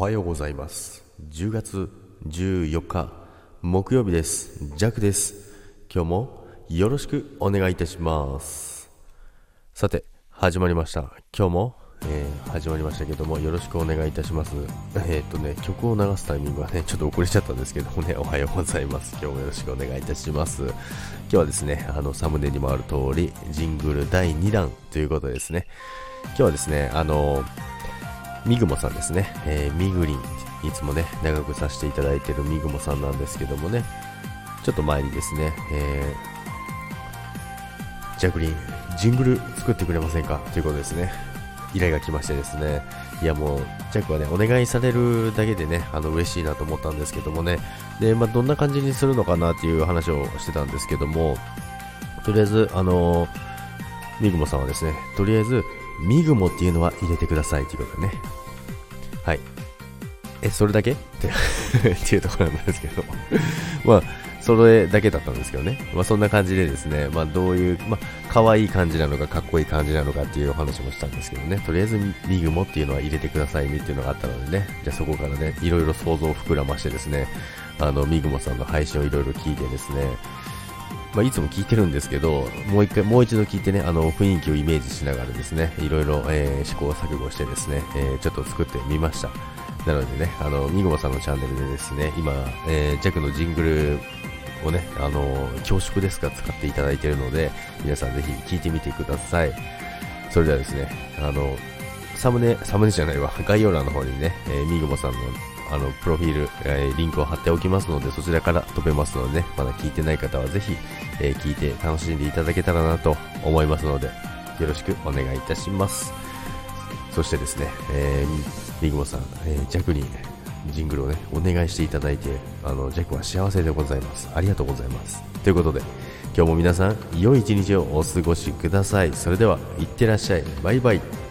おはようございます。10月14日木曜日です。ジャックです。今日もよろしくお願いいたします。さて始まりました。今日も、えー、始まりましたけどもよろしくお願いいたします。えー、っとね曲を流すタイミングはねちょっと遅れちゃったんですけどもねおはようございます。今日もよろしくお願いいたします。今日はですねあのサムネにもある通りジングル第2弾ということですね。今日はですねあのみぐもさんですね、えー、みぐりん、いつもね、長くさせていただいているみぐもさんなんですけどもね、ちょっと前にですね、えー、ジャグリン、ジングル作ってくれませんか？ということですね、依頼が来ましてですね、いやもう、ジャックはね、お願いされるだけでね、あの、嬉しいなと思ったんですけどもね、で、まあ、どんな感じにするのかなっていう話をしてたんですけども、とりあえず、あのー、みぐもさんはですね、とりあえず、ミグモっていうのは入れてくださいということでね。はい。え、それだけ？って っていうところなんですけど まあ、それだけだったんですけどね。まあ、そんな感じでですね、まあ、どういう、まあ、可愛い感じなのか、かっこいい感じなのかっていうお話もしたんですけどね。とりあえず、ミグモっていうのは入れてくださいねっていうのがあったのでね。じゃあそこからね、いろいろ想像を膨らましてですね、あの、ミグモさんの配信をいろいろ聞いてですね、まあ、いつも聞いてるんですけど、もう一回、もう一度聞いてね、あの、雰囲気をイメージしながらですね、いろいろ、えー、試行錯誤してですね、えー、ちょっと作ってみました。なのでね、あの、みごまさんのチャンネルでですね、今、えー、ジャックのジングルをね、あの、恐縮ですが使っていただいているので、皆さんぜひ聞いてみてください。それではですね、あの、サムネ、サムネじゃないわ、概要欄の方にね、えー、みぐもさんのあの、プロフィール、えー、リンクを貼っておきますので、そちらから飛べますのでね、まだ聞いてない方はぜひ、えー、聞いて楽しんでいただけたらなと思いますので、よろしくお願いいたします。そしてですね、えー、リグモさん、えー、ジャクにジングルをね、お願いしていただいて、あの、ジャックは幸せでございます。ありがとうございます。ということで、今日も皆さん、良い一日をお過ごしください。それでは、いってらっしゃい。バイバイ。